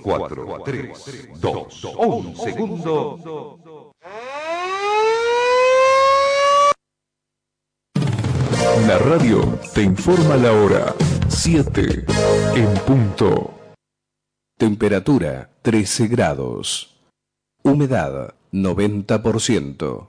4, 3, 2, 1 segundo. La radio te informa la hora 7 en punto. Temperatura 13 grados. Humedad 90%.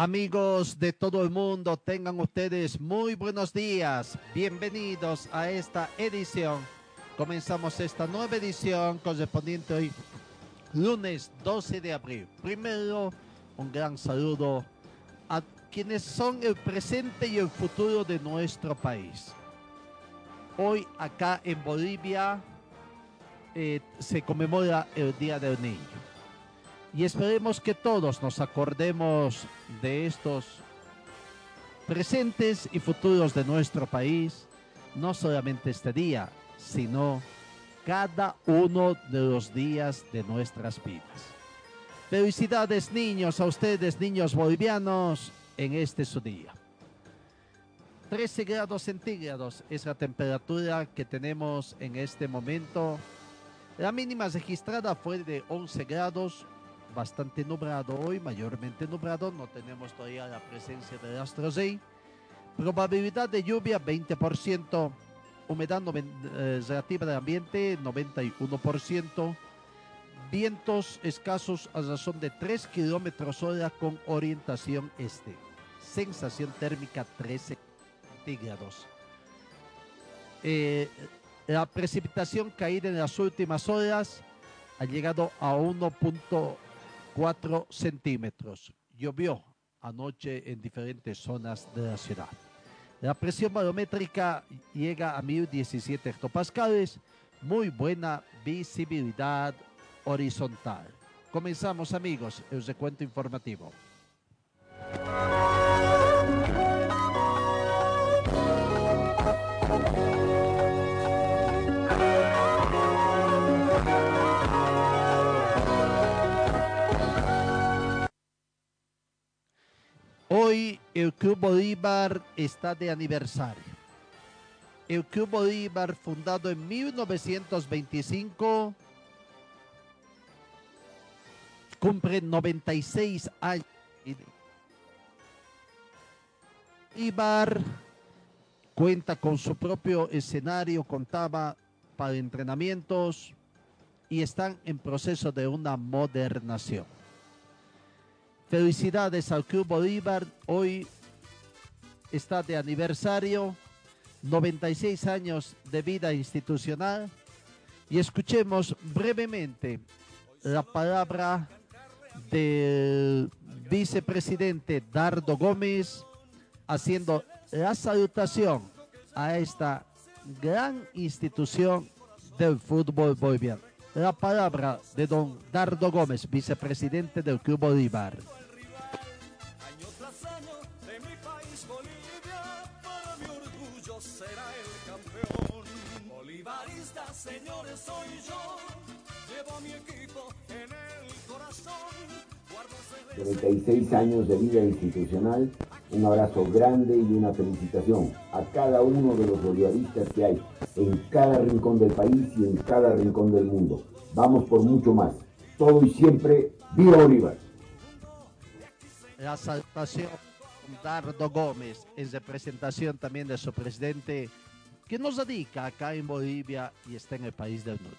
Amigos de todo el mundo, tengan ustedes muy buenos días. Bienvenidos a esta edición. Comenzamos esta nueva edición correspondiente hoy, lunes 12 de abril. Primero, un gran saludo a quienes son el presente y el futuro de nuestro país. Hoy acá en Bolivia eh, se conmemora el Día del Niño y esperemos que todos nos acordemos de estos presentes y futuros de nuestro país, no solamente este día, sino cada uno de los días de nuestras vidas. Felicidades niños, a ustedes niños bolivianos, en este su día. 13 grados centígrados es la temperatura que tenemos en este momento. La mínima registrada fue de 11 grados, bastante nublado hoy, mayormente nublado, no tenemos todavía la presencia de astros ahí. Probabilidad de lluvia 20%, humedad eh, relativa del ambiente 91%, vientos escasos a razón de 3 kilómetros hora con orientación este. Sensación térmica 13 centígrados. Eh, la precipitación caída en las últimas horas ha llegado a 1.4 centímetros. Llovió anoche en diferentes zonas de la ciudad. La presión barométrica llega a 1017 hectopascales. Muy buena visibilidad horizontal. Comenzamos amigos el recuento informativo. El Club Bolívar está de aniversario. El Club Bolívar, fundado en 1925, cumple 96 años. Bolívar cuenta con su propio escenario, contaba para entrenamientos y están en proceso de una modernación. Felicidades al Club Bolívar. Hoy está de aniversario, 96 años de vida institucional. Y escuchemos brevemente la palabra del vicepresidente Dardo Gómez haciendo la salutación a esta gran institución del fútbol boliviano. La palabra de don Dardo Gómez, vicepresidente del Club Bolívar. Señores, soy yo. Llevo mi equipo en el corazón. Guardo celeste 36 años de vida institucional, un abrazo grande y una felicitación a cada uno de los bolivaristas que hay en cada rincón del país y en cada rincón del mundo. Vamos por mucho más. Todo y siempre, ¡Viva Bolívar! La salutación con Dardo Gómez en representación también de su presidente que nos radica acá en Bolivia y está en el país del norte.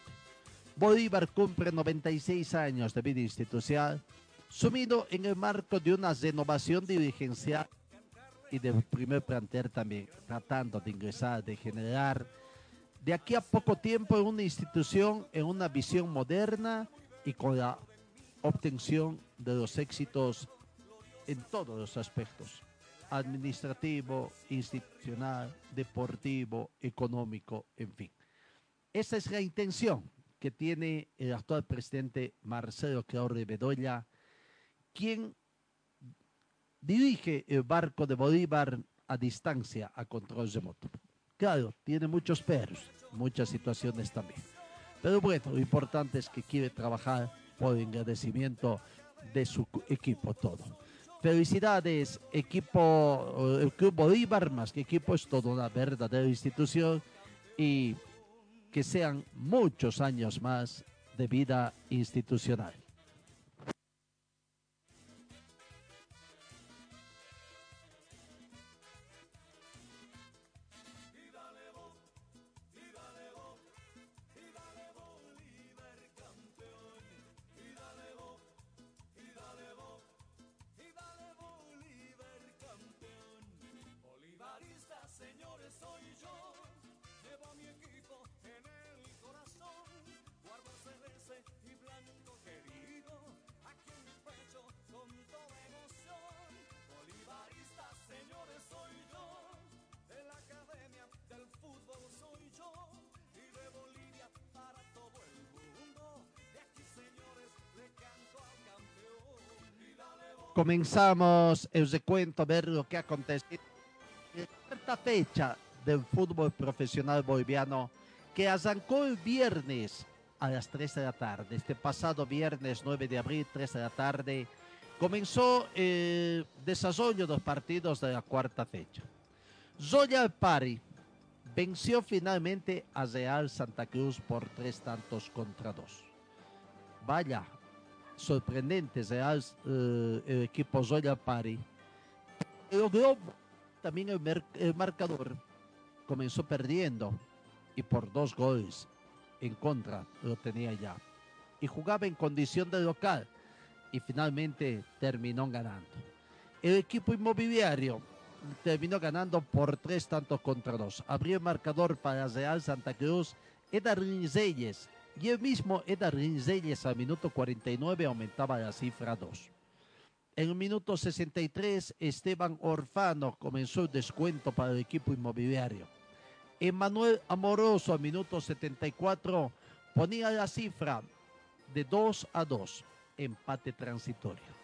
Bolívar cumple 96 años de vida institucional, sumido en el marco de una renovación dirigencial y del primer plantel también, tratando de ingresar, de generar de aquí a poco tiempo en una institución, en una visión moderna y con la obtención de los éxitos en todos los aspectos, administrativo, institucional, deportivo, económico, en fin. Esa es la intención que tiene el actual presidente Marcelo Claudio Bedoya, quien dirige el barco de Bolívar a distancia a control remoto. Claro, tiene muchos perros, muchas situaciones también. Pero bueno, lo importante es que quiere trabajar por el agradecimiento de su equipo todo. Felicidades, equipo, el Club Bolívar, más que equipo, es toda una verdadera institución y que sean muchos años más de vida institucional. Comenzamos el recuento a ver lo que ha acontecido en cuarta fecha del fútbol profesional boliviano que arrancó el viernes a las 3 de la tarde. Este pasado viernes 9 de abril, 3 de la tarde, comenzó el desarrollo de los partidos de la cuarta fecha. Zoya Pari venció finalmente a Real Santa Cruz por tres tantos contra dos. Vaya, sorprendentes eh, el equipo Zoya Pari. Logró también el, marcador. Comenzó perdiendo y por dos goles en contra lo tenía ya. Y jugaba en condición de local y finalmente terminó ganando. El equipo inmobiliario terminó ganando por tres tantos contra dos. Abrió el marcador para Real Santa Cruz, Edarín Reyes. Y el mismo Edarín Reyes al minuto 49 aumentaba la cifra 2. En el minuto 63, Esteban Orfano comenzó el descuento para el equipo inmobiliario. Emanuel Amoroso al minuto 74 ponía la cifra de 2 a 2, empate transitorio.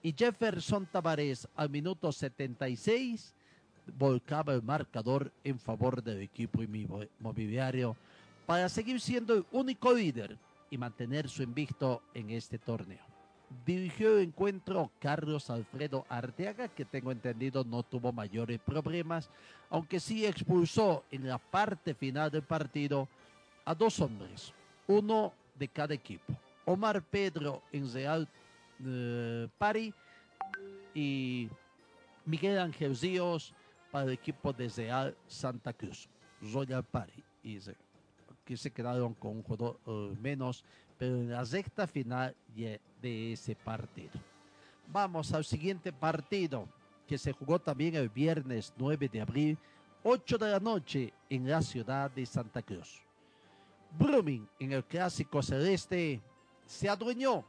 Y Jefferson Tavares al minuto 76 volcaba el marcador en favor del equipo inmobiliario para seguir siendo el único líder y mantener su invicto en este torneo. Dirigió el encuentro Carlos Alfredo Arteaga, que tengo entendido no tuvo mayores problemas, aunque sí expulsó en la parte final del partido a dos hombres, uno de cada equipo. Omar Pedro en Real eh, y Miguel Ángel Ríos para el equipo de Real Santa Cruz, Royal Pari. Y que se quedaron con un jugador uh, menos, pero en la recta final de ese partido. Vamos al siguiente partido que se jugó también el viernes 9 de abril, 8 de la noche en la ciudad de Santa Cruz. Brumming en el clásico celeste se adueñó.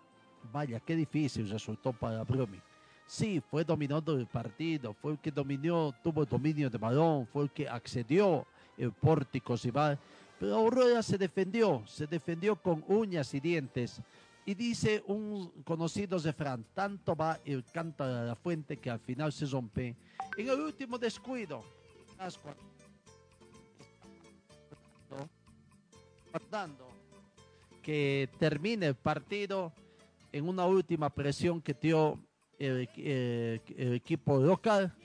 Vaya, qué difícil resultó para Brumming. Sí, fue dominando el partido, fue el que dominó, tuvo dominio de balón, fue el que accedió el pórtico rival, pero Aurora se defendió, se defendió con uñas y dientes. Y dice un conocido refrán, tanto va el canto de la fuente que al final se rompe. En el último descuido, guardando que termine el partido en una última presión que dio el, el equipo local,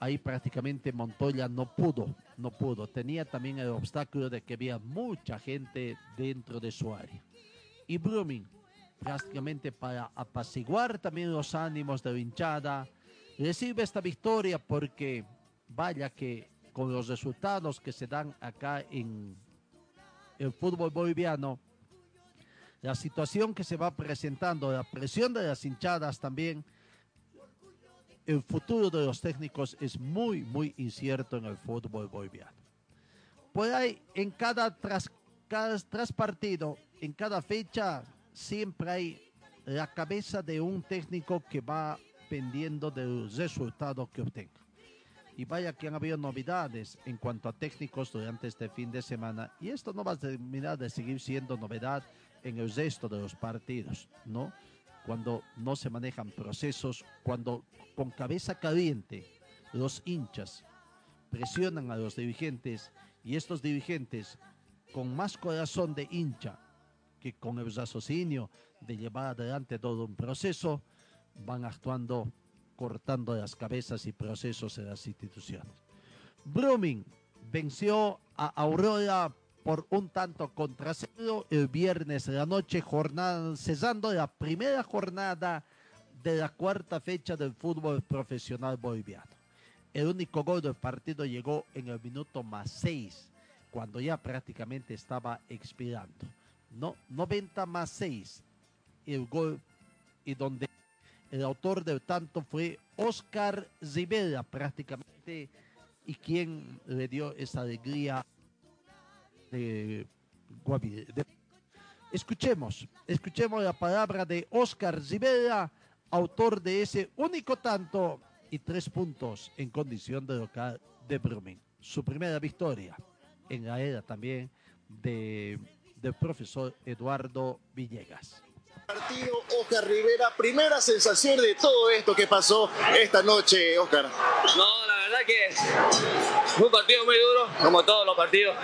ahí prácticamente Montoya no pudo no pudo. Tenía también el obstáculo de que había mucha gente dentro de su área. Y Brumming, prácticamente para apaciguar también los ánimos de la hinchada, recibe esta victoria porque vaya que con los resultados que se dan acá en el fútbol boliviano, la situación que se va presentando, la presión de las hinchadas también, el futuro de los técnicos es muy, muy incierto en el fútbol boliviano. Pues hay en cada tras, tras partido, en cada fecha, siempre hay la cabeza de un técnico que va pendiendo del resultado que obtenga. Y vaya que han habido novedades en cuanto a técnicos durante este fin de semana. Y esto no va a terminar de seguir siendo novedad en el resto de los partidos, ¿no? Cuando no se manejan procesos, cuando con cabeza caliente los hinchas presionan a los dirigentes y estos dirigentes con más corazón de hincha que con el raciocinio de llevar adelante todo un proceso, van actuando cortando las cabezas y procesos de las instituciones. Brumming venció a Aurora por un tanto contra cero el viernes de la noche, jornada, cesando la primera jornada de la cuarta fecha del fútbol profesional boliviano. El único gol del partido llegó en el minuto más seis, cuando ya prácticamente estaba expirando. No, 90 más 6 el gol y donde el autor del tanto fue Oscar Rivera prácticamente y quien le dio esa alegría de Guavirá. Escuchemos, escuchemos la palabra de Oscar Rivera, autor de ese único tanto y tres puntos en condición de local de Brumming. Su primera victoria en la era también de, del profesor Eduardo Villegas. Partido Oscar Rivera, primera sensación de todo esto que pasó esta noche, Oscar. No, la verdad que fue un partido muy duro, como todos los partidos.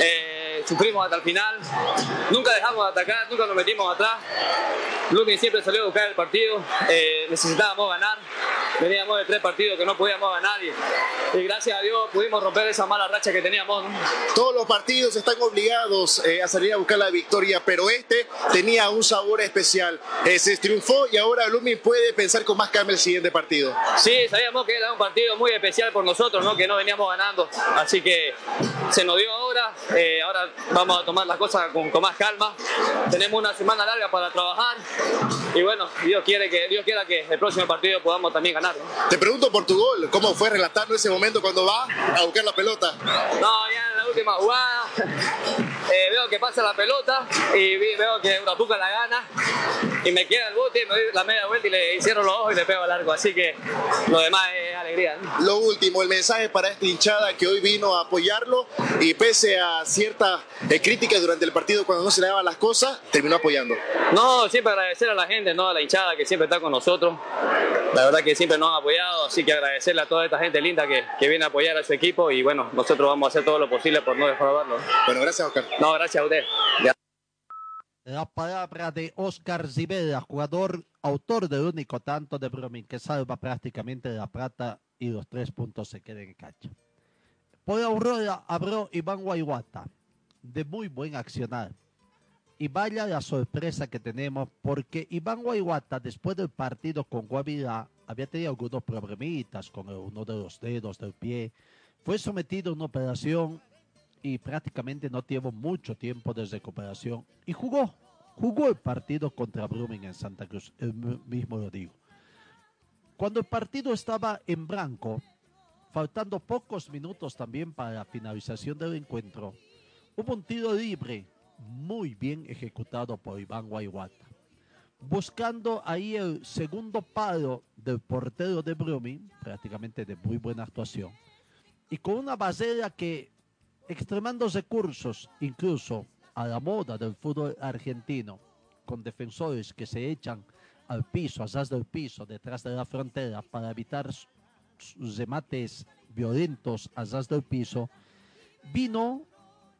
Eh, sufrimos hasta el final, nunca dejamos de atacar, nunca nos metimos atrás. Lukin siempre salió a buscar el partido, eh, necesitábamos ganar, veníamos de tres partidos que no podíamos ganar y, y gracias a Dios pudimos romper esa mala racha que teníamos. ¿no? Todos los partidos están obligados eh, a salir a buscar la victoria, pero este tenía un sabor especial. Eh, se triunfó y ahora Lumin puede pensar con más calma el siguiente partido. Sí, sabíamos que era un partido muy especial por nosotros, ¿no? que no veníamos ganando, así que se nos dio ahora, eh, ahora vamos a tomar las cosas con, con más calma. Tenemos una semana larga para trabajar y bueno, Dios quiere que Dios quiera que el próximo partido podamos también ganar. Te pregunto por tu gol, ¿cómo fue relatando ese momento cuando va a buscar la pelota? No, ya última jugada eh, veo que pasa la pelota y veo que Urapuca la gana y me queda el bote, me doy la media vuelta y le cierro los ojos y le pego al arco. Así que lo demás es alegría. ¿no? Lo último, el mensaje para esta hinchada que hoy vino a apoyarlo y pese a ciertas eh, críticas durante el partido cuando no se le daban las cosas, terminó apoyando. No, siempre agradecer a la gente, ¿no? a la hinchada que siempre está con nosotros. La verdad que siempre nos han apoyado, así que agradecerle a toda esta gente linda que, que viene a apoyar a su equipo y bueno, nosotros vamos a hacer todo lo posible por no defraudarlo. Bueno, gracias Oscar. No, gracias a usted. Ya. La palabra de Oscar Rivera, jugador, autor del único tanto de Brumming que salva prácticamente la plata y los tres puntos se quedan en cancha. Por Aurora habló Iván Guayguata, de muy buen accionar. Y vaya la sorpresa que tenemos, porque Iván Guayguata, después del partido con Guavirá, había tenido algunos problemitas con uno de los dedos del pie. Fue sometido a una operación y prácticamente no tuvo mucho tiempo de recuperación y jugó, jugó el partido contra Brumming en Santa Cruz, el mi- mismo lo digo. Cuando el partido estaba en blanco, faltando pocos minutos también para la finalización del encuentro, hubo un tiro libre muy bien ejecutado por Iván Guayguata, buscando ahí el segundo palo del portero de Brumming, prácticamente de muy buena actuación, y con una barrera que extremando recursos, incluso a la moda del fútbol argentino, con defensores que se echan al piso, atrás del piso, detrás de la frontera, para evitar sus remates violentos atrás del piso, vino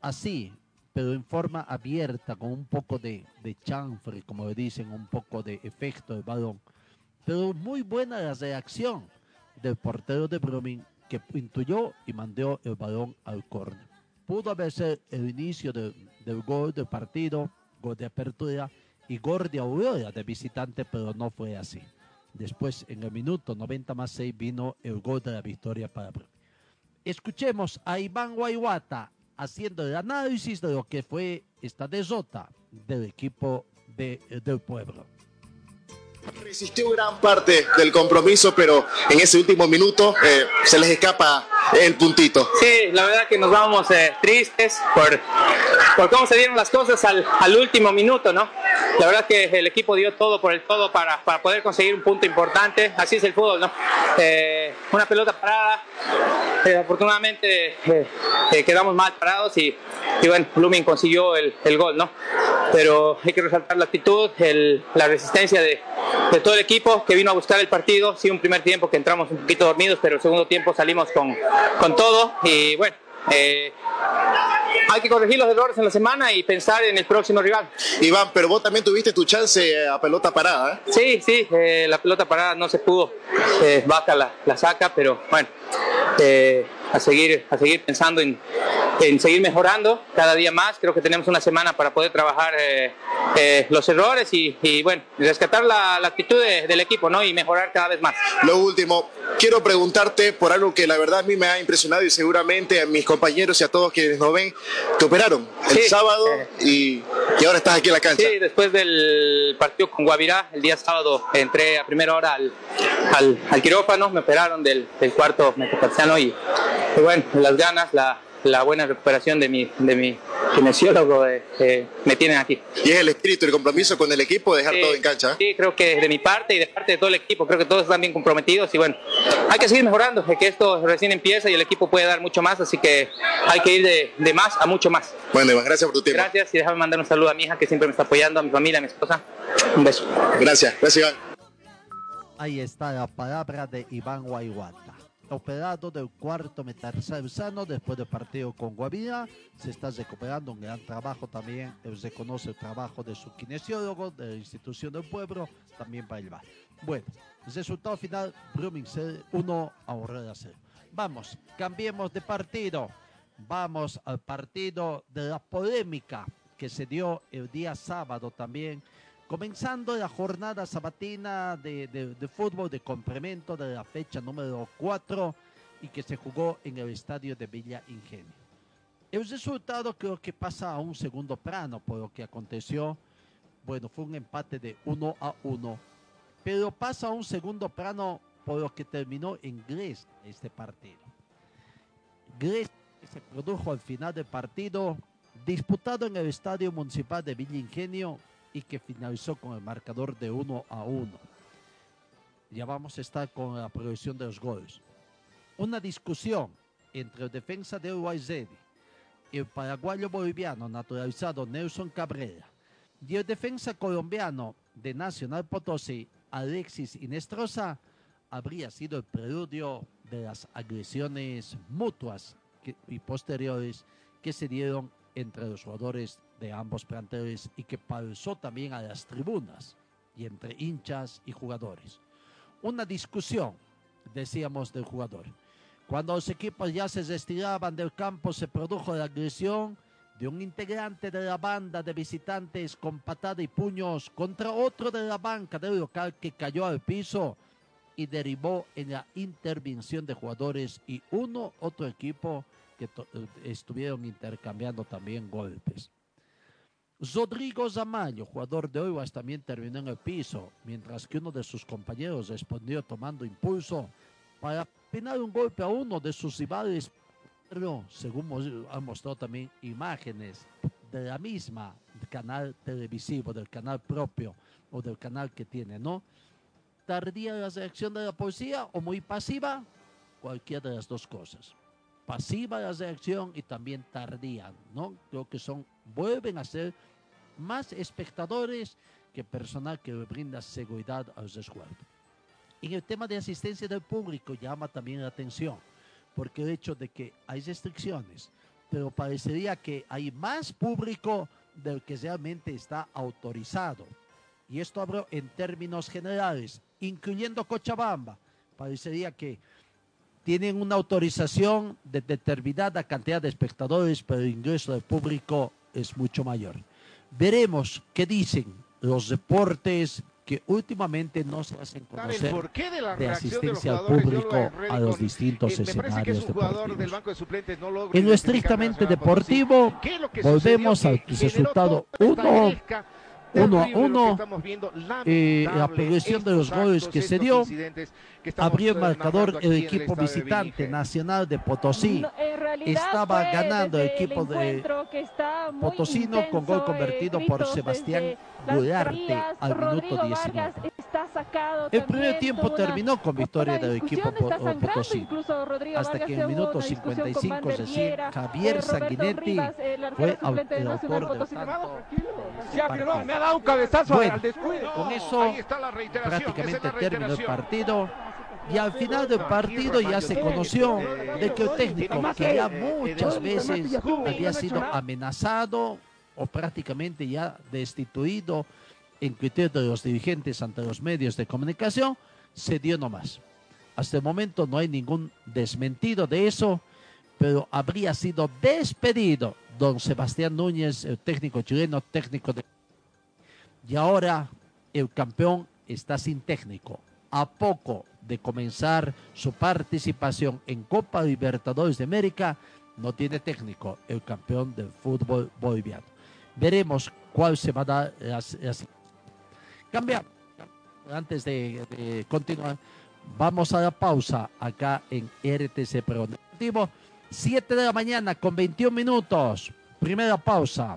así, pero en forma abierta, con un poco de, de chanfre, como le dicen, un poco de efecto del balón. Pero muy buena la reacción del portero de Brumming que intuyó y mandó el balón al córner. Pudo haber sido el inicio de- del gol del partido, gol de apertura y gol de Aurora de visitante, pero no fue así. Después, en el minuto 90 más 6, vino el gol de la victoria para Brumming. Escuchemos a Iván Guayguata haciendo el análisis de lo que fue esta derrota del equipo de- del pueblo. Resistió gran parte del compromiso, pero en ese último minuto eh, se les escapa el puntito. Sí, la verdad que nos vamos eh, tristes por, cómo se dieron las cosas al, al último minuto, ¿no? La verdad que el equipo dio todo por el todo para, poder conseguir un punto importante. Así es el fútbol, ¿no? Eh, una pelota parada. Desafortunadamente eh, quedamos mal parados y, y bueno, Blooming consiguió el, el gol, ¿no? Pero hay que resaltar la actitud, el- la resistencia de, de todo el equipo que vino a buscar el partido. Sí, un primer tiempo que entramos un poquito dormidos, pero el segundo tiempo salimos con, con todo y bueno. eh, hay que corregir los errores en la semana y pensar en el próximo rival. Iván, pero vos también tuviste tu chance a pelota parada. ¿eh? Sí, sí, eh, la pelota parada no se pudo. Eh, Vaca la, la saca, pero bueno, eh, a, seguir, a seguir pensando en, en seguir mejorando cada día más. Creo que tenemos una semana para poder trabajar eh, eh, los errores y, y, bueno, rescatar la, la actitud de- del equipo ¿no? y mejorar cada vez más. Lo último, quiero preguntarte por algo que la verdad a mí me ha impresionado y seguramente a mis compañeros y a todos quienes nos ven, te operaron el Sí. sábado y, y ahora estás aquí en la cancha. Sí, después del partido con Guavirá, el día sábado entré a primera hora al, al, al quirófano, me operaron del, del cuarto metatarsiano y, y bueno, las ganas, la, la buena recuperación de mi, de mi kinesiólogo eh, eh, me tienen aquí. Y es el espíritu, el compromiso con el equipo de dejar Sí, todo en cancha. ¿eh? Sí, creo que de mi parte y de parte de todo el equipo, creo que todos están bien comprometidos y bueno, hay que seguir mejorando, que esto recién empieza y el equipo puede dar mucho más, así que hay que ir de, de más a mucho más. Bueno, Iván, gracias por tu tiempo. Gracias y déjame mandar un saludo a mi hija que siempre me está apoyando, a mi familia, a mi esposa. Un beso. Gracias, gracias Iván. Ahí está la palabra de Iván Guayguata. Operado del cuarto metatarsiano después del partido con Guavira, se está recuperando un gran trabajo también. eh, Se conoce el trabajo de su kinesiólogo, de la institución del pueblo, también para el VAR. Bueno, resultado final: Blooming 1 a Aurora 0. Vamos, cambiemos de partido. Vamos al partido de la polémica que se dio el día sábado también comenzando la jornada sabatina de, de- fútbol de complemento de la fecha número 4 y que se jugó en el estadio de Villa Ingenio. El resultado creo que pasa a un segundo plano por lo que aconteció. Bueno, fue un empate de 1 a 1, pero pasa a un segundo plano por lo que terminó en Gres este partido. Gres se produjo al final del partido disputado en el Estadio Municipal de Villa Ingenio y que finalizó con el marcador de 1 a 1. Ya vamos a estar con la progresión de los goles. Una discusión entre el defensa de Uruguay y el paraguayo boliviano naturalizado Nelson Cabrera y el defensa colombiano de Nacional Potosí, Alexis Inestrosa, habría sido el preludio de las agresiones mutuas que- y posteriores que se dieron entre los jugadores de ambos planteles y que pasó también a las tribunas y entre hinchas y jugadores. Una discusión, decíamos, del jugador. Cuando los equipos ya se retiraban del campo se produjo la agresión de un integrante de la banda de visitantes con patada y puños contra otro de la banca del local que cayó al piso y derivó en la intervención de jugadores y uno otro equipo que estuvieron intercambiando también golpes. Rodrigo Zamayo, jugador de Oivas, también terminó en el piso, mientras que uno de sus compañeros respondió tomando impulso para penar un golpe a uno de sus rivales, pero según han mostrado también imágenes de la misma canal televisivo, del canal propio o del canal que tiene, ¿no? Tardía la reacción de la policía o muy pasiva, cualquiera de las dos cosas. Pasiva la reacción y también tardía, ¿no? Creo que son, vuelven a ser más espectadores que personal que brinda seguridad a los resguardos. En el tema de asistencia del público llama también la atención, porque el hecho de que hay restricciones, pero parecería que hay más público del que realmente está autorizado. Y esto hablo en términos generales, incluyendo Cochabamba. Parecería que tienen una autorización de determinada cantidad de espectadores, pero el ingreso del público es mucho mayor. Veremos qué dicen los deportes que últimamente no se hacen conocer el porqué de la de asistencia al lo público a los distintos eh, escenarios deportivos. del banco de suplentes, no En lo estrictamente deportivo, ¿Qué es lo que volvemos al resultado toda esta 1 gresca uno a uno. estamos viendo, eh, la progresión de los goles que se dio. Abrió el eh, marcador el equipo visitante. Nacional de Potosí. No, Estaba ganando el equipo de Potosino con gol intenso, convertido eh, por Sebastián desde gradas. al minuto Rodrigo 19. Vargas está sacado El primer tiempo terminó con victoria del equipo discusión, po- está sangrando Potosí. incluso Rodrigo Hasta Vargas, que en el minuto una discusión con 55 Vander recién Viera, Javier eh, Sanguinetti fue el Nacional autor del Potosí. Ya, pero no, me ha dado un cabezazo Bueno, al descuido. con eso prácticamente terminó el partido y al final del partido ya se conoció de que el técnico que ya muchas veces había sido amenazado o prácticamente ya destituido en criterio de los dirigentes ante los medios de comunicación, se dio nomás. Hasta el momento no hay ningún desmentido de eso, pero habría sido despedido don Sebastián Núñez, el técnico chileno, técnico de... Y ahora el campeón está sin técnico. A poco de comenzar su participación en Copa Libertadores de América, no tiene técnico el campeón del fútbol boliviano. Veremos cuál se va a dar. Cambiamos. Antes de, continuar, vamos a la pausa acá en RTC Pro Deportivo. 7 de la mañana con 21 minutos. Primera pausa.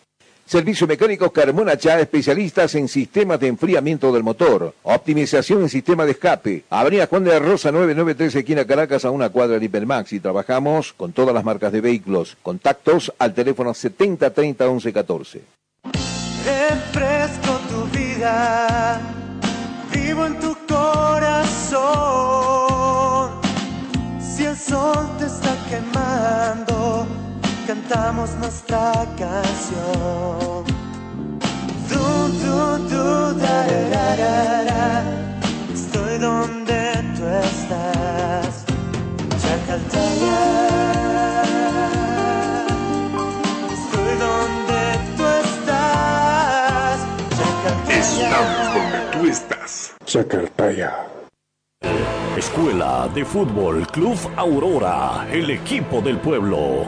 Servicio Mecánico Carmona Chá, especialistas en sistemas de enfriamiento del motor, optimización en sistema de escape. Avenida Juan de Rosa 993, esquina Caracas, a una cuadra de Hipermax. Y trabajamos con todas las marcas de vehículos. Contactos al teléfono 7030 1114. Refresco tu vida, vivo en tu corazón. Si el sol te está quemando, cantamos nuestra canción. Du, du, du, da, da, da, da, da. Estoy donde tú estás, Chacaltaya. Estoy donde tú estás, Chacaltaya. donde tú estás. Chacartaya. Escuela de Fútbol Club Aurora, el equipo del pueblo.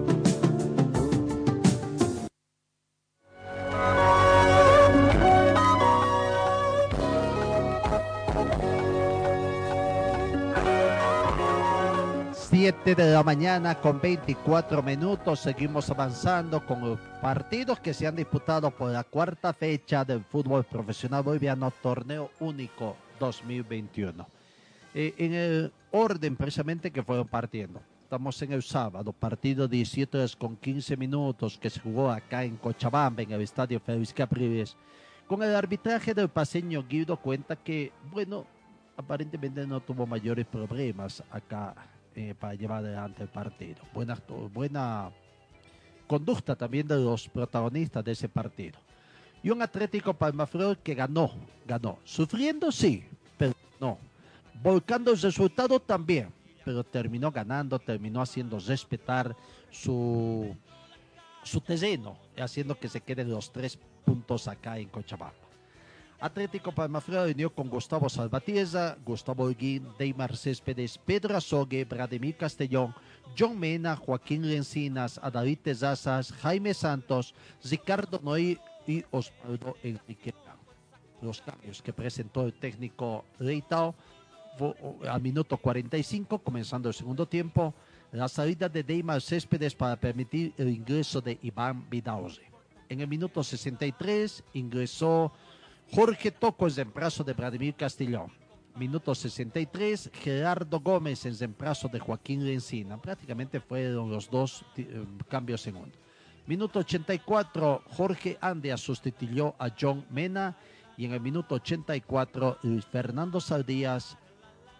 7 de la mañana con 24 minutos. Seguimos avanzando con los partidos que se han disputado por la cuarta fecha del fútbol profesional boliviano, torneo único 2021. Eh, en el orden precisamente que fueron partiendo. Estamos en el sábado, partido 17 horas con 15 minutos que se jugó acá en Cochabamba, en el estadio Félix Capriles. Con el arbitraje del paseño Guido cuenta que, bueno, aparentemente no tuvo mayores problemas acá eh, para llevar adelante el partido. Buena, buena conducta también de los protagonistas de ese partido. Y un Atlético Palmaflor que ganó, ganó. Sufriendo sí, pero no. Volcando el resultado también, pero terminó ganando, terminó haciendo respetar su, su terreno, haciendo que se queden los tres puntos acá en Cochabamba. Atlético Palmaflor unió con Gustavo Salvatierra, Gustavo Holguín, Deimar Céspedes, Pedro Azogue, Vladimir Castellón, John Mena, Joaquín Lencinas, David Tezazas, Jaime Santos, Ricardo Noy y Osvaldo Enrique. Los cambios que presentó el técnico Leitao al minuto 45, comenzando el segundo tiempo, la salida de Deimar Céspedes para permitir el ingreso de Iván Vidauze. En el minuto 63 ingresó Jorge Toco en reemplazo de Vladimir Castillón. Minuto 63, Gerardo Gómez en reemplazo de Joaquín Lencina. Prácticamente fueron los dos eh, cambios en uno. Minuto 84, Jorge Andea sustituyó a John Mena. Y en el minuto 84, Luis Fernando Saldías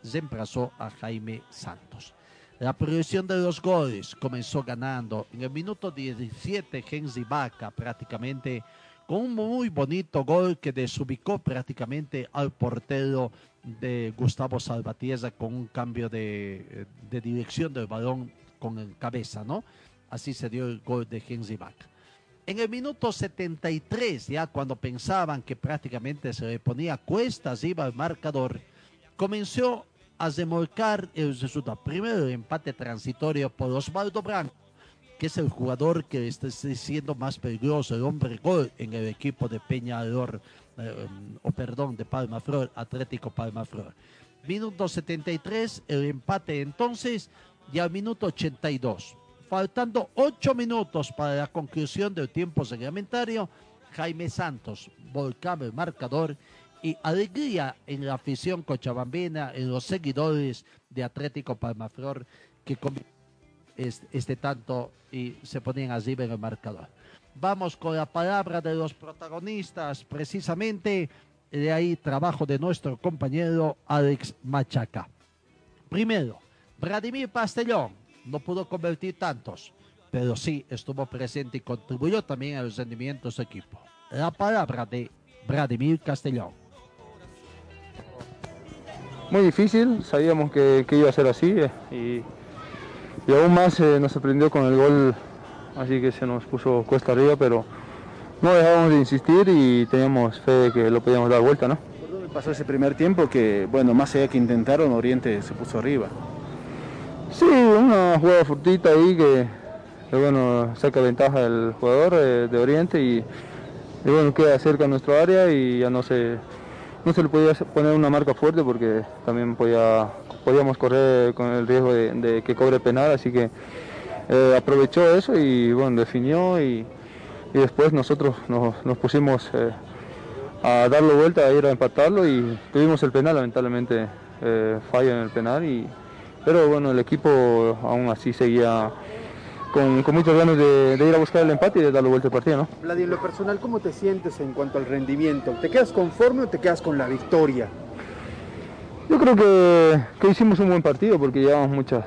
reemplazó a Jaime Santos. La proyección de los goles comenzó ganando. En el minuto 17, Henry Vaca prácticamente con un muy bonito gol que desubicó prácticamente al portero de Gustavo Salvatierra con un cambio de, de dirección del balón con el cabeza, ¿no? Así se dio el gol de Henry Vaca. En el minuto 73, ya cuando pensaban que prácticamente se le ponía cuestas, iba el marcador, comenzó a remolcar el resultado. Primero el empate transitorio por Osvaldo Branco, que es el jugador que está siendo más peligroso, el hombre gol en el equipo de Peñador, eh, o perdón, de Palma Flor, Atlético Palma Flor. Minuto 73, el empate entonces, y al minuto 82, faltando ocho minutos para la conclusión del tiempo reglamentario, Jaime Santos volcaba el marcador y alegría en la afición cochabambina, en los seguidores de Atlético Palmaflor, que este, tanto y se ponían allí en el marcador. Vamos con la palabra de los protagonistas, precisamente de ahí trabajo de nuestro compañero Alex Machaca. Primero, Vladimir Pastellón no pudo convertir tantos, pero sí estuvo presente y contribuyó también a los rendimientos de equipo. La palabra de Vladimir Castellón. Muy difícil, sabíamos que, iba a ser así eh, y y aún más eh, nos sorprendió con el gol, así que se nos puso cuesta arriba, pero no dejábamos de insistir y teníamos fe de que lo podíamos dar vuelta, ¿no? ¿Por dónde pasó ese primer tiempo que, bueno, más allá que intentaron, Oriente se puso arriba? Sí, una jugada furtita ahí que, bueno, saca ventaja el jugador eh, de Oriente y, y, bueno, queda cerca de nuestro área y ya no se, no se le podía poner una marca fuerte porque también podía podíamos correr con el riesgo de, que cobre penal, así que eh, aprovechó eso y bueno, definió y, después nosotros nos, pusimos eh, a darlo vuelta, a ir a empatarlo y tuvimos el penal, lamentablemente eh, falla en el penal, y, pero bueno, el equipo aún así seguía con, muchos ganas de, ir a buscar el empate y de darle vuelta al partido. ¿no? Vladimir, en lo personal, ¿cómo te sientes en cuanto al rendimiento? ¿Te quedas conforme o te quedas con la victoria? Yo creo que, hicimos un buen partido porque llevamos muchas,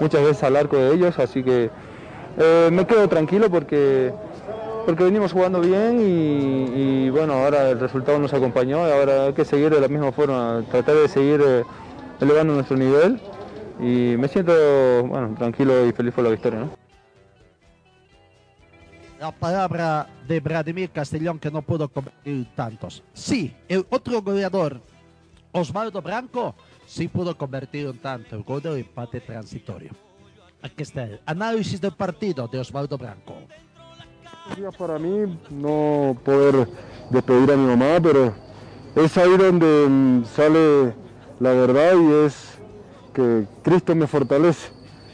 muchas veces al arco de ellos, así que eh, me quedo tranquilo porque, porque venimos jugando bien y, bueno, ahora el resultado nos acompañó y ahora hay que seguir de la misma forma, tratar de seguir eh, elevando nuestro nivel y me siento bueno, tranquilo y feliz por la victoria. ¿no? La palabra de Vladimir Castellón que no pudo convertir tantos. Sí, el otro goleador Osvaldo Branco sí pudo convertir un tanto, el gol de empate transitorio. Aquí está el análisis del partido de Osvaldo Branco. Para mí no poder despedir a mi mamá, pero es ahí donde sale la verdad y es que Cristo me fortalece.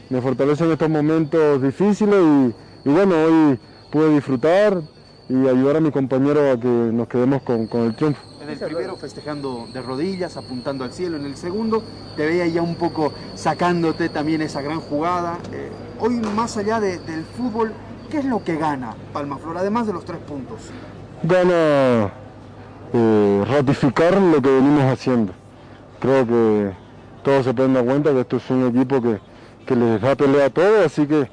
me fortalece en estos momentos difíciles y, y bueno, hoy pude disfrutar y ayudar a mi compañero a que nos quedemos con, con el triunfo. En el primero festejando de rodillas, apuntando al cielo. En el segundo te veía ya un poco sacándote también esa gran jugada. Eh, hoy más allá de- del fútbol, ¿qué es lo que gana Palmaflor, además de los tres puntos? Gana eh, ratificar lo que venimos haciendo. Creo que todos se pueden dar cuenta que esto es un equipo que, que les da pelea a todos, así que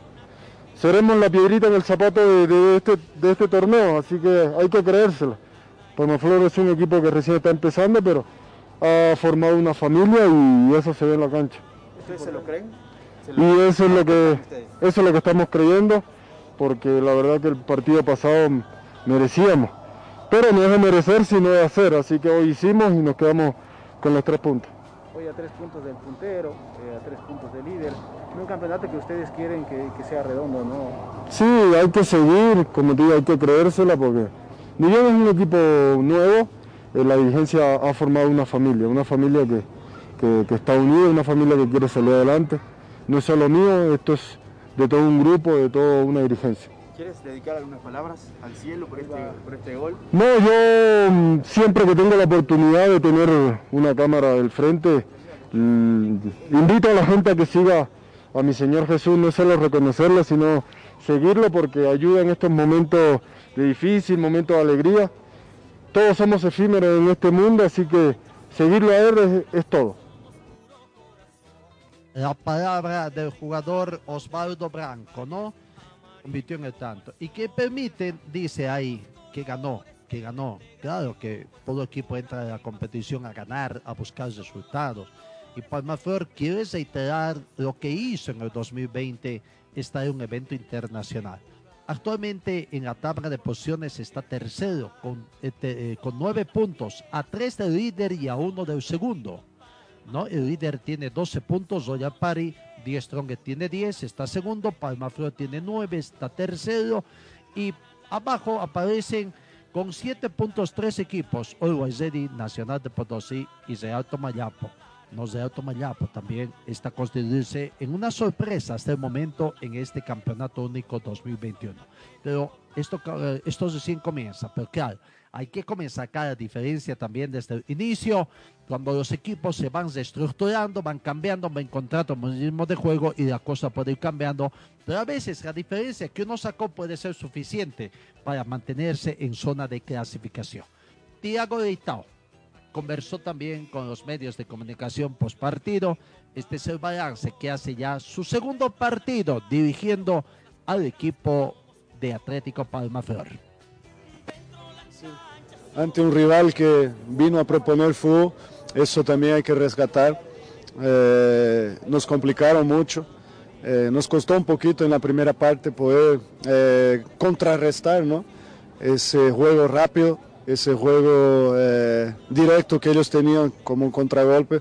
seremos la piedrita en el zapato de, de este, de este torneo, así que hay que creérselo. Palmaflor es un equipo que recién está empezando, pero ha formado una familia y eso se ve en la cancha. ¿Ustedes se lo creen? Y eso es lo que eso es lo que estamos creyendo, porque la verdad que el partido pasado merecíamos. Pero no es de merecer, sino de hacer, así que hoy hicimos y nos quedamos con los tres puntos. Hoy a tres puntos del puntero, eh, a tres puntos del líder. En un campeonato que ustedes quieren que, sea redondo, ¿no? Sí, hay que seguir, como te digo, hay que creérsela porque bien es un equipo nuevo, eh, la dirigencia ha formado una familia, una familia que, que- que está unida, una familia que quiere salir adelante. No es solo mío, esto es de todo un grupo, de toda una dirigencia. ¿Quieres dedicar algunas palabras al cielo por este, por este gol? No, yo mm, siempre que tengo la oportunidad de tener una cámara del frente, mm, invito a la gente a que siga a mi Señor Jesús, no solo reconocerlo, sino seguirlo porque ayuda en estos momentos de difícil, momentos de alegría. Todos somos efímeros en este mundo, así que seguirlo a él es, es todo. La palabra del jugador Osvaldo Branco, ¿no? Convirtió en el tanto. Y que permite, dice ahí, que ganó, que ganó. Claro que todo equipo entra en la competición a ganar, a buscar resultados. Y Palmaflor quiere reiterar lo que hizo en el 2020, está en un evento internacional. Actualmente en la tabla de posiciones está tercero con, te- eh, con nueve puntos, a tres del líder y a uno del segundo. ¿no? El líder tiene 12 puntos, Royal Party, Die Strong tiene 10, está segundo, Palmaflor tiene 9, está tercero y abajo aparecen con 7 puntos tres equipos, Always Ready, Nacional de Potosí y Real Tomayapo. No Real Tomayapo también está constituirse en una sorpresa hasta el momento en este Campeonato Único 2021. Pero esto, eh, esto recién comienza, pero claro, hay que comenzar cada diferencia también desde el inicio, cuando los equipos se van reestructurando, van cambiando, van encontrando ritmo de juego y la cosa puede ir cambiando. Pero a veces la diferencia que uno sacó puede ser suficiente para mantenerse en zona de clasificación. Tiago Leitao conversó también con los medios de comunicación post partido. Este es el balance que hace ya su segundo partido dirigiendo al equipo de Atlético Palmaflor. Ante un rival que vino a proponer fútbol, eso también hay que rescatar. Eh, nos complicaron mucho, eh, nos costó un poquito en la primera parte poder eh, contrarrestar ¿no? ese juego rápido, ese juego directo que ellos tenían como un contragolpe.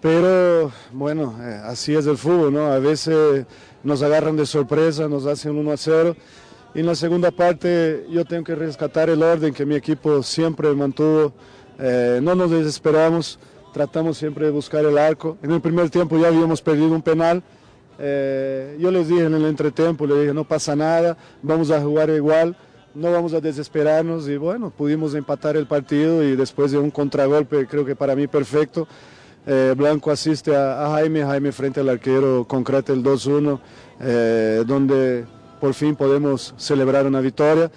Pero bueno, así es el fútbol, ¿no? A veces nos agarran de sorpresa, nos hacen 1 a 0. En la segunda parte yo tengo que rescatar el orden que mi equipo siempre mantuvo. Eh, no nos desesperamos, tratamos siempre de buscar el arco. En el primer tiempo ya habíamos perdido un penal. Eh, yo les dije en el entretiempo, les dije, no pasa nada, vamos a jugar igual, no vamos a desesperarnos. Y bueno, pudimos empatar el partido y después de un contragolpe, creo que para mí perfecto, eh, Blanco asiste a, a Jaime, Jaime frente al arquero concreta el 2-1, eh, donde por fin podemos celebrar una victoria,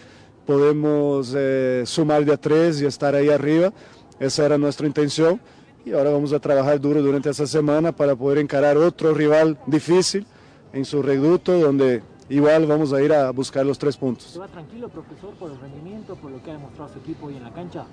podemos eh, sumar de a tres y estar ahí arriba, esa era nuestra intención y ahora vamos a trabajar duro durante esta semana para poder encarar otro rival difícil en su reducto, donde igual vamos a ir a buscar los tres puntos. ¿Se va tranquilo, profesor, por el rendimiento, por lo que ha demostrado su equipo hoy en la cancha?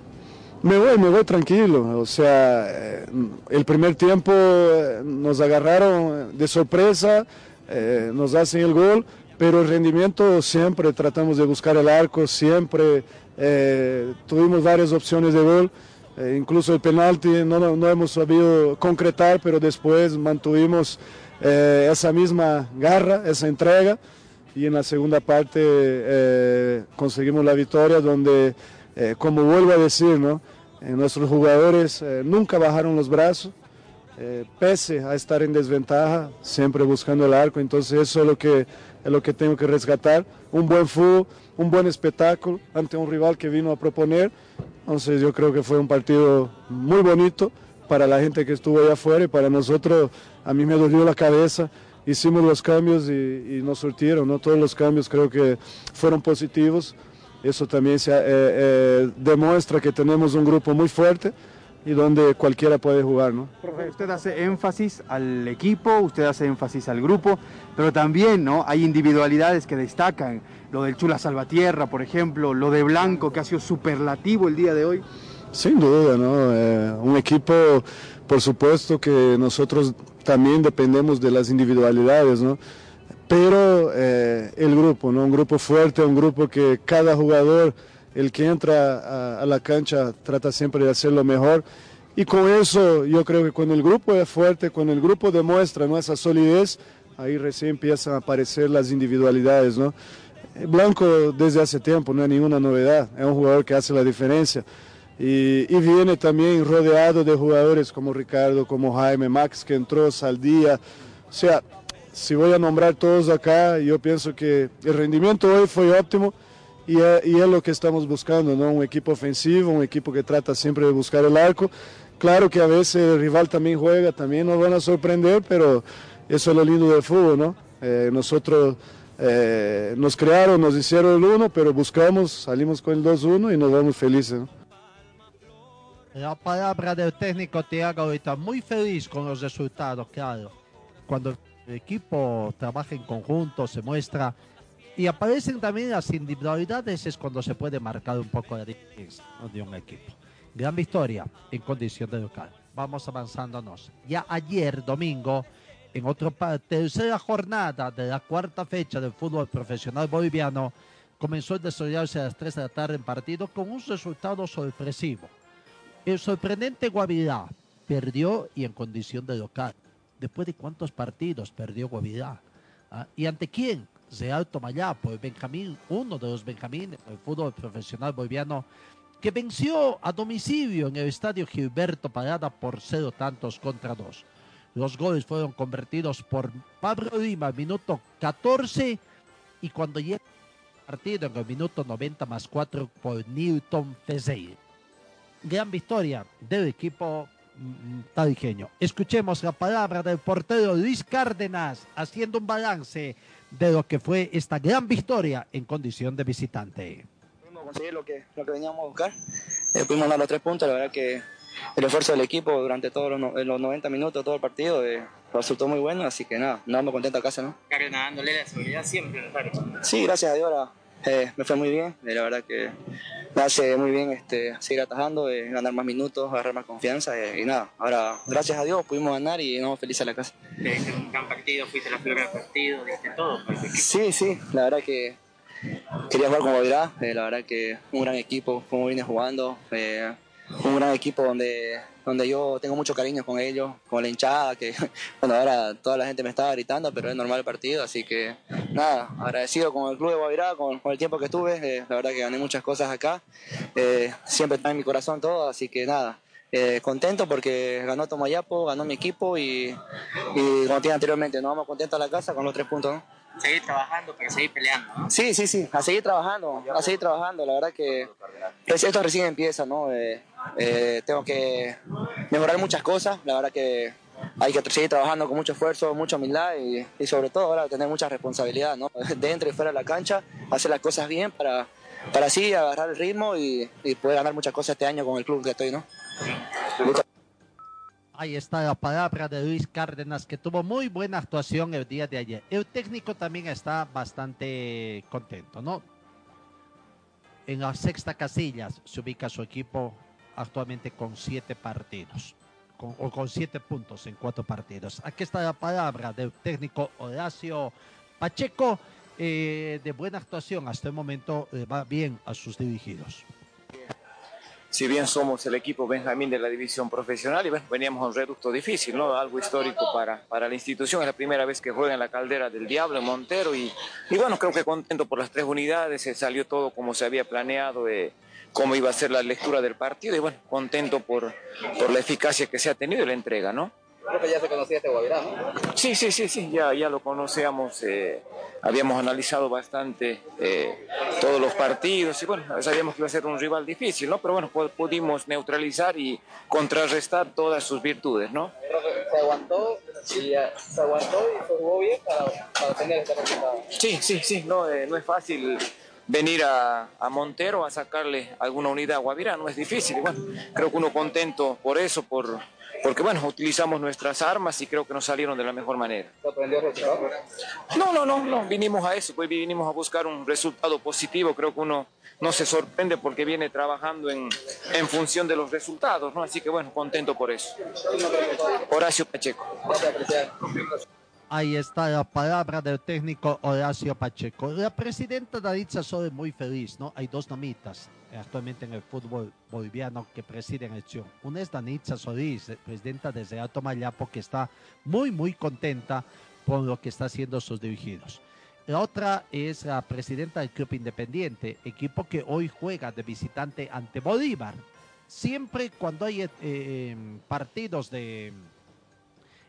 Me voy, me voy tranquilo. O sea, eh, el primer tiempo eh, nos agarraron de sorpresa, eh, nos hacen el gol, pero el rendimiento siempre tratamos de buscar el arco, siempre eh, tuvimos varias opciones de gol. eh, incluso el penalti no, no, hemos sabido concretar, pero después mantuvimos eh, esa misma garra, esa entrega. Y en la segunda parte conseguimos la victoria donde, como vuelvo a decir, ¿no? Nuestros jugadores nunca bajaron los brazos, pese a estar en desventaja, siempre buscando el arco. Entonces eso es lo que, es lo que tengo que rescatar. Un buen fútbol, un buen espectáculo ante un rival que vino a proponer. Entonces yo creo que fue un partido muy bonito para la gente que estuvo allá afuera y para nosotros, a mí me dolió la cabeza. Hicimos los cambios y, y nos surtieron, ¿no? todos los cambios creo que fueron positivos. Eso también se, eh, eh, demuestra que tenemos un grupo muy fuerte y donde cualquiera puede jugar, ¿no? Profe, usted hace énfasis al equipo, usted hace énfasis al grupo, pero también, ¿no? Hay individualidades que destacan, lo del Chula Salvatierra, por ejemplo, lo de Blanco, que ha sido superlativo el día de hoy. Sin duda, ¿no? Eh, un equipo, por supuesto que nosotros también dependemos de las individualidades, ¿no? Pero eh, el grupo, ¿no? Un grupo fuerte, un grupo que cada jugador el que entra a, la cancha trata siempre de hacer lo mejor. Y con eso yo creo que cuando el grupo es fuerte, cuando el grupo demuestra ¿no? esa solidez, ahí recién empiezan a aparecer las individualidades. ¿no? Blanco desde hace tiempo no es ninguna novedad, es un jugador que hace la diferencia. Y, y, viene también rodeado de jugadores como Ricardo, como Jaime, Max que entró, Saldía. O sea, si voy a nombrar todos acá, yo pienso que el rendimiento hoy fue óptimo y es, y es, lo que estamos buscando, ¿no? Un equipo ofensivo, un equipo que trata siempre de buscar el arco. Claro que a veces el rival también juega, también nos van a sorprender, pero eso es lo lindo del fútbol, ¿no? Eh, nosotros eh, nos crearon, nos hicieron el 1, pero buscamos, salimos con el 2-1 y nos vamos felices, ¿no? La palabra del técnico Tiago ahorita, muy feliz con los resultados, claro. Cuando el equipo trabaja en conjunto, se muestra y aparecen también las individualidades, es cuando se puede marcar un poco la diferencia de un equipo. Gran victoria en condición de local. Vamos avanzándonos. Ya ayer, domingo, en otra tercera jornada de la cuarta fecha del fútbol profesional boliviano, comenzó a desarrollarse a las 3 de la tarde en partido con un resultado sorpresivo. El sorprendente Guavirá perdió y en condición de local. Después de cuántos partidos perdió Guavirá. ¿Ah? ¿Y ante quién? Real Tomayapo, el Benjamín, uno de los Benjamín del fútbol profesional boliviano, que venció a domicilio en el estadio Gilberto Parada por cero tantos contra dos. Los goles fueron convertidos por Pablo Lima al minuto 14 y cuando llega el partido en el minuto 90 más 4 por Newton Fezeir. Gran victoria del equipo tarijeño. Escuchemos la palabra del portero Luis Cárdenas haciendo un balance de lo que fue esta gran victoria en condición de visitante. Pudimos conseguir lo que, lo que veníamos a buscar, eh, pudimos dar los tres puntos, la verdad que el esfuerzo del equipo durante todos los, no, los 90 minutos, todo el partido, eh, resultó muy bueno, así que nada, nada, me contento a casa, ¿no? Dándole la seguridad siempre, Sí, gracias a Dios, eh, me fue muy bien, la verdad que hace muy bien este, seguir atajando, eh, ganar más minutos, agarrar más confianza eh, y nada. Ahora, gracias a Dios, pudimos ganar y nos vamos felices a la casa. Te un gran partido, fuiste la flor del partido, diste todo. Sí, sí, la verdad que quería jugar como Guavirá, eh, la verdad que un gran equipo, como vine jugando, un gran equipo donde, donde yo tengo mucho cariño con ellos, con la hinchada, que bueno, ahora toda la gente me estaba gritando, pero es normal el partido, así que nada, agradecido con el club de Guavirá, con, el tiempo que estuve, eh, la verdad que gané muchas cosas acá, eh, siempre está en mi corazón todo, así que nada. Eh, contento porque ganó Tomayapo, ganó mi equipo y, como te dije anteriormente, nos vamos contentos a la casa con los tres puntos. Seguir trabajando para seguir peleando. ¿no? Sí, sí, sí, a seguir trabajando, a seguir trabajando. La verdad que esto recién empieza, ¿no? Eh, eh, tengo que mejorar muchas cosas. La verdad que hay que seguir trabajando con mucho esfuerzo, mucha humildad y, y sobre todo ahora tener mucha responsabilidad, ¿no? Dentro y fuera de la cancha, hacer las cosas bien para, para así agarrar el ritmo y, y poder ganar muchas cosas este año con el club que estoy, ¿no? Ahí está la palabra de Luis Cárdenas, que tuvo muy buena actuación el día de ayer. El técnico también está bastante contento, ¿no? En la sexta casilla se ubica su equipo actualmente con siete partidos, o con siete puntos en cuatro partidos. Aquí está la palabra del técnico Horacio Pacheco, eh, de buena actuación. Hasta el momento eh, va bien a sus dirigidos si bien somos el equipo Benjamín de la división profesional y bueno, veníamos a un reducto difícil, ¿no? algo histórico para, para la institución, es la primera vez que juega en la caldera del Diablo en Montero y, bueno, creo que contento por las tres unidades, se salió todo como se había planeado, eh, cómo iba a ser la lectura del partido y bueno, contento por, por la eficacia que se ha tenido y la entrega, ¿no? Creo que ya se conocía este Guavirá, ¿no? Sí, sí, sí, sí, ya, ya lo conocíamos, eh, habíamos analizado bastante eh, todos los partidos y bueno, sabíamos que iba a ser un rival difícil, ¿no? Pero bueno, pu- pudimos neutralizar y contrarrestar todas sus virtudes, ¿no? Se aguantó y se aguantó y se jugó bien para, para tener este resultado. Sí, sí, sí, no, eh, no es fácil venir a, a Montero a sacarle alguna unidad a Guavirá, no es difícil. Y bueno, creo que uno contento por eso, por, porque bueno, utilizamos nuestras armas y creo que nos salieron de la mejor manera. No, no, no, no, vinimos a eso, pues vinimos a buscar un resultado positivo, creo que uno no se sorprende porque viene trabajando en, en función de los resultados, ¿no? Así que bueno, contento por eso. Horacio Pacheco. Ahí está la palabra del técnico Horacio Pacheco. La presidenta Daritza Sol es muy feliz, ¿no? Hay dos damitas eh, actualmente en el fútbol boliviano que presiden la elección. Una es Danitza Solís, presidenta desde Alto Mayapo, que está muy, muy contenta por lo que está haciendo sus dirigidos. La otra es la presidenta del Club Independiente, equipo que hoy juega de visitante ante Bolívar. Siempre cuando hay eh, eh, partidos de,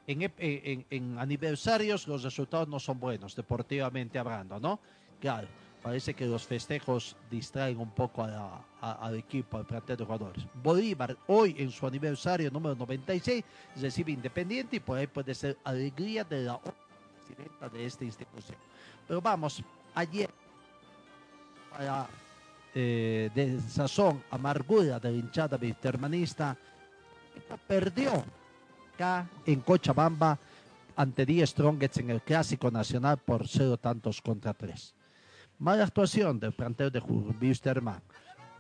en, en- en aniversarios los resultados no son buenos, deportivamente hablando, ¿no? Claro, parece que los festejos distraen un poco a la- a- al equipo, al plantel de jugadores. Bolívar, hoy en su aniversario número 96, recibe Independiente y por ahí puede ser alegría de la presidenta de esta institución. Pero vamos, ayer, para eh, de sazón, amargura de la hinchada vistermanista, perdió acá en Cochabamba ante 10 Strongets en el Clásico Nacional por cero tantos contra tres. Mala actuación del plantel de Wisterman.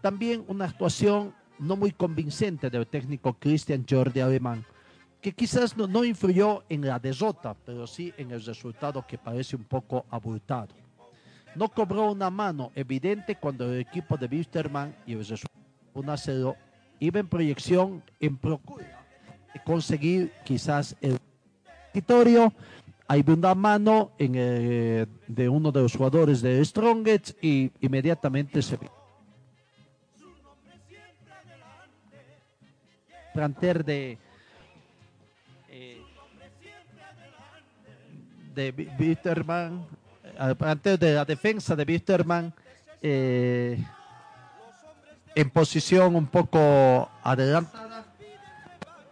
También una actuación no muy convincente del técnico Christian Jordi Alemán, que quizás no, influyó en la derrota, pero sí en el resultado que parece un poco abultado. No cobró una mano evidente cuando el equipo de Wisterman y el resultado 1 a 0 iba en proyección en procura conseguir quizás el territorio. Hay una mano en, eh, de uno de los jugadores de Strongest y inmediatamente se planter de eh, de Wisterman, al plantel de la defensa de Wisterman eh, en posición un poco adelantada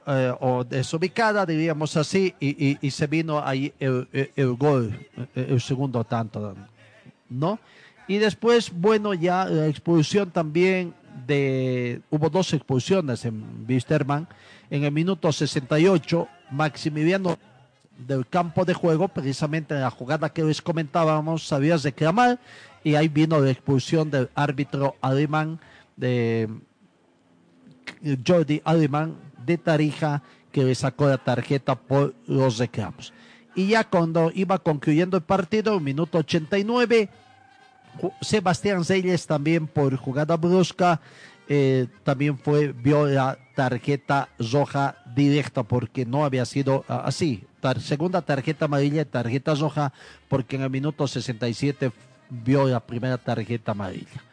eh, o desubicada, diríamos así, y, y- se vino ahí el, gol, el, el segundo tanto, ¿no? Y después, bueno, ya la expulsión también de... Hubo dos expulsiones en Wisterman. En el minuto 68, Maximiliano del campo de juego, precisamente en la jugada que les comentábamos, sabías reclamar y ahí vino la expulsión del árbitro alemán de Jordi Alemán de Tarija que le sacó la tarjeta por los reclamos. Y ya cuando iba concluyendo el partido, minuto 89, Ju- Sebastián Zeyes también por jugada brusca eh, también fue vio la tarjeta roja directa porque no había sido ah, así tar- segunda tarjeta amarilla y tarjeta roja porque en el minuto 67 vio la primera tarjeta amarilla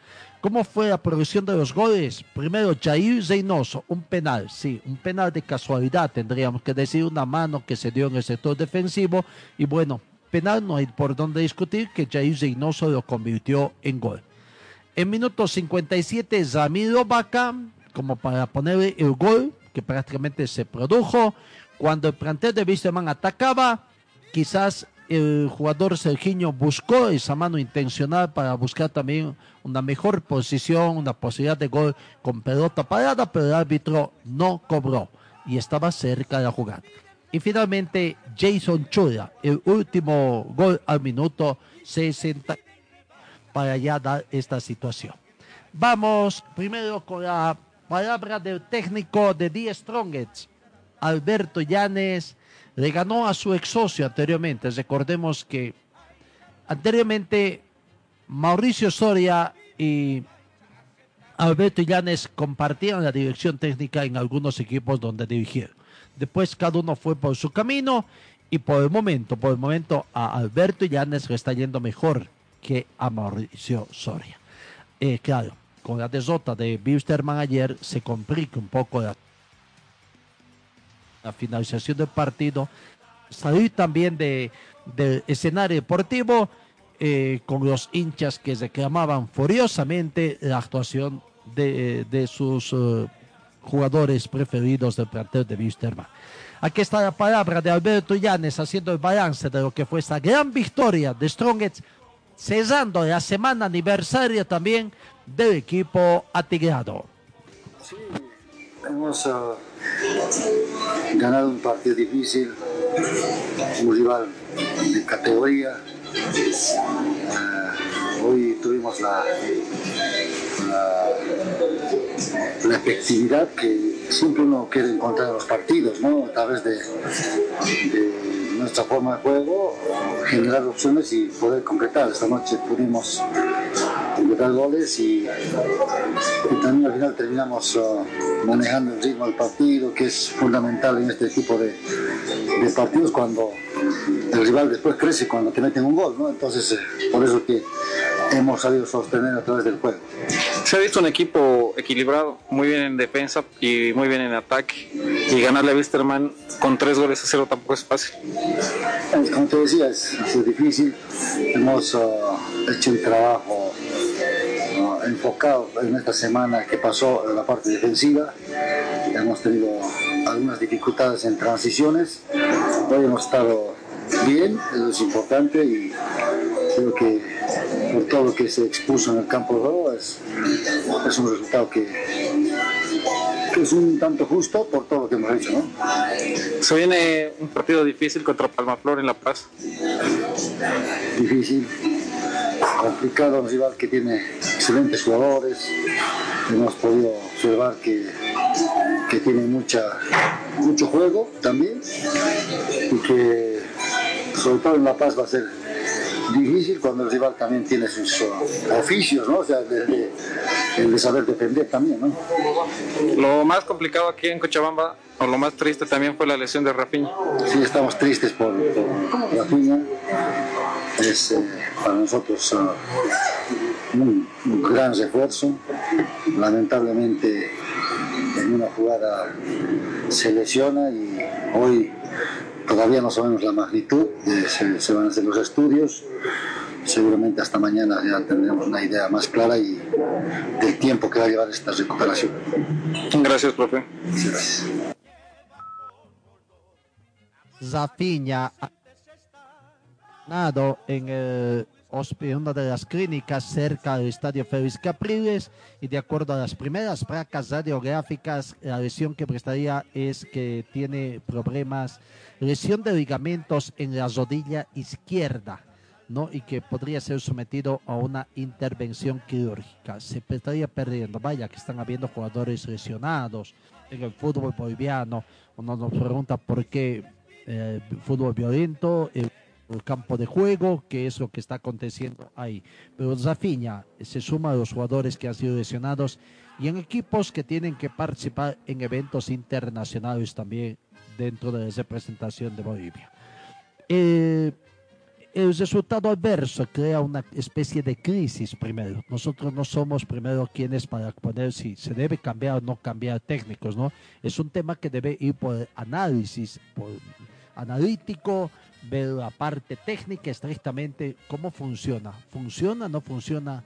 ¿Cómo fue la progresión de los goles? Primero, Jair Reynoso, un penal, sí, un penal de casualidad, tendríamos que decir, una mano que se dio en el sector defensivo. Y bueno, penal no hay por dónde discutir que Jair Reynoso lo convirtió en gol. En minuto 57, Ramiro Vaca, como para ponerle el gol, que prácticamente se produjo. Cuando el plantel de Wisterman atacaba, quizás el jugador Sergiño buscó esa mano intencional para buscar también una mejor posición, una posibilidad de gol con pelota parada, pero el árbitro no cobró y estaba cerca de la jugada. Y finalmente Jason Chura, el último gol al minuto 60 para ya dar esta situación. Vamos primero con la palabra del técnico de Die Strongets, Alberto Llanes, le ganó a su ex socio anteriormente. Recordemos que anteriormente Mauricio Soria y Alberto Llanes compartían la dirección técnica en algunos equipos donde dirigieron. Después cada uno fue por su camino y por el momento, por el momento a Alberto Llanes le está yendo mejor que a Mauricio Soria. Eh, claro, con la derrota de Wisterman ayer se complica un poco la la finalización del partido, salir también de, del escenario deportivo eh, con los hinchas que reclamaban furiosamente la actuación de, de sus eh, jugadores preferidos del plantel de Wisterman. Aquí está la palabra de Alberto Llanes haciendo el balance de lo que fue esta gran victoria de Strongets, cesando la semana aniversaria también del equipo atigrado. Hemos ah, ganado un partido difícil, un rival de categoría. Ah, hoy tuvimos la, la, la efectividad que siempre uno quiere encontrar en los partidos, ¿no? A través de, de nuestra forma de juego, generar opciones y poder concretar. Esta noche pudimos concretar goles y, y también al final terminamos uh, manejando el ritmo del partido, que es fundamental en este tipo de, de partidos cuando el rival después crece cuando te meten un gol, ¿no? Entonces, eh, por eso que hemos sabido sostener a través del juego. Se ha visto un equipo equilibrado, muy bien en defensa y muy bien en ataque. Y ganarle a Wisterman con tres goles a cero tampoco es fácil. Como te decía, es, difícil. Hemos uh, hecho un trabajo enfocado en esta semana que pasó en la parte defensiva. Hemos tenido algunas dificultades en transiciones. Hoy hemos estado bien, eso es importante y creo que por todo lo que se expuso en el campo de juego es, es un resultado que, que es un tanto justo por todo lo que hemos hecho. ¿no? Se viene un partido difícil contra Palmaflor en La Paz. difícil, complicado, un rival que tiene excelentes jugadores. Hemos podido observar que, que tiene mucha, mucho juego también y que sobre todo en La Paz va a ser difícil cuando el rival también tiene sus uh, oficios, ¿no? O sea, de- de- el de saber defender también, ¿no? Lo más complicado aquí en Cochabamba, o lo más triste también fue la lesión de Rafinha. Sí, estamos tristes por, por Rafinha. Es eh, para nosotros uh, un, un gran refuerzo. Lamentablemente en una jugada se lesiona y hoy todavía no sabemos la magnitud. eh, se, se van a hacer los estudios. Seguramente hasta mañana ya tendremos una idea más clara y del tiempo que va a llevar esta recuperación. Gracias, profe. Gracias. Zafiña ganado en el hospi- una de las clínicas cerca del estadio Félix Capriles y de acuerdo a las primeras placas radiográficas, la lesión que prestaría es que tiene problemas, lesión de ligamentos en la rodilla izquierda. ¿no? y que podría ser sometido a una intervención quirúrgica. Se estaría perdiendo. Vaya que están habiendo jugadores lesionados en el fútbol boliviano. Uno nos pregunta por qué eh, fútbol violento, el, el campo de juego, qué es lo que está aconteciendo ahí. Pero Zafiña se suma a los jugadores que han sido lesionados y en equipos que tienen que participar en eventos internacionales también dentro de la representación de Bolivia. Eh, el resultado adverso crea una especie de crisis primero. Nosotros no somos primero quienes para poner si se debe cambiar o no cambiar técnicos, ¿no? Es un tema que debe ir por análisis, por analítico, ver la parte técnica estrictamente, cómo funciona. ¿Funciona no funciona?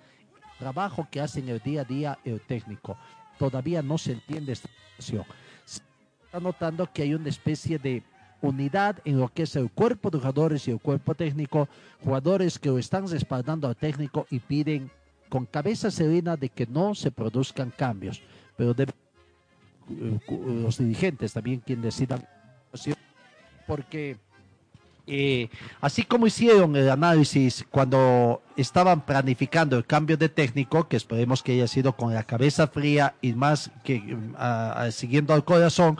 Trabajo que hacen el día a día el técnico. Todavía no se entiende esta situación. Se está notando que hay una especie de unidad en lo que es el cuerpo de jugadores y el cuerpo técnico, jugadores que lo están respaldando al técnico y piden con cabeza serena de que no se produzcan cambios, pero debe- eh, los dirigentes también quien decidan porque eh, así como hicieron el análisis cuando estaban planificando el cambio de técnico, que esperemos que haya sido con la cabeza fría y más que mm, a- a- siguiendo al corazón,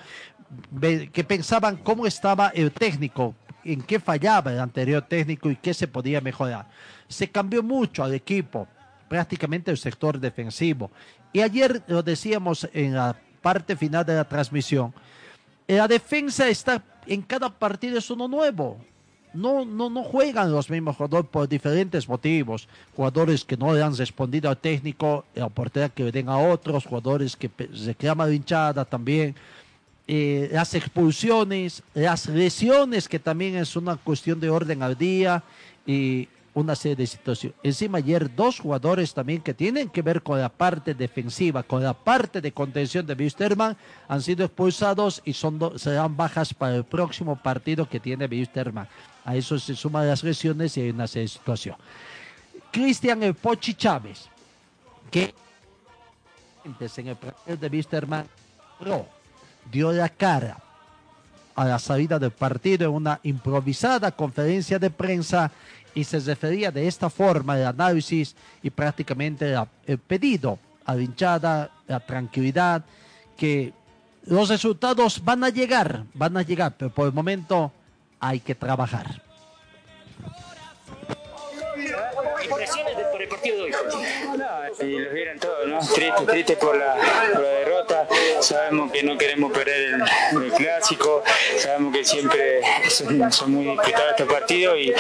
que pensaban cómo estaba el técnico, en qué fallaba el anterior técnico y qué se podía mejorar. Se cambió mucho al equipo, prácticamente el sector defensivo. Y ayer lo decíamos en la parte final de la transmisión, la defensa está en cada partido es uno nuevo. No, no, no juegan los mismos jugadores por diferentes motivos. Jugadores que no le han respondido al técnico, la oportunidad que le den a otros, jugadores que reclaman la hinchada también. eh, las expulsiones, las lesiones, que también es una cuestión de orden al día y una serie de situaciones. Encima ayer dos jugadores también que tienen que ver con la parte defensiva, con la parte de contención de Wisterman, han sido expulsados y son serán bajas para el próximo partido que tiene Wisterman. A eso se suman las lesiones y hay una situación. Cristian El Pochi Chávez, que en el partido de Wisterman dio la cara a la salida del partido en una improvisada conferencia de prensa y se refería de esta forma al análisis y prácticamente la- el pedido a la hinchada, la tranquilidad, que los resultados van a llegar, van a llegar, pero por el momento hay que trabajar. Partido de hoy. y los vieron todos, ¿no? Triste, triste por la, por la derrota. Sabemos que no queremos perder el, el clásico. Sabemos que siempre son, son muy disputados estos partidos y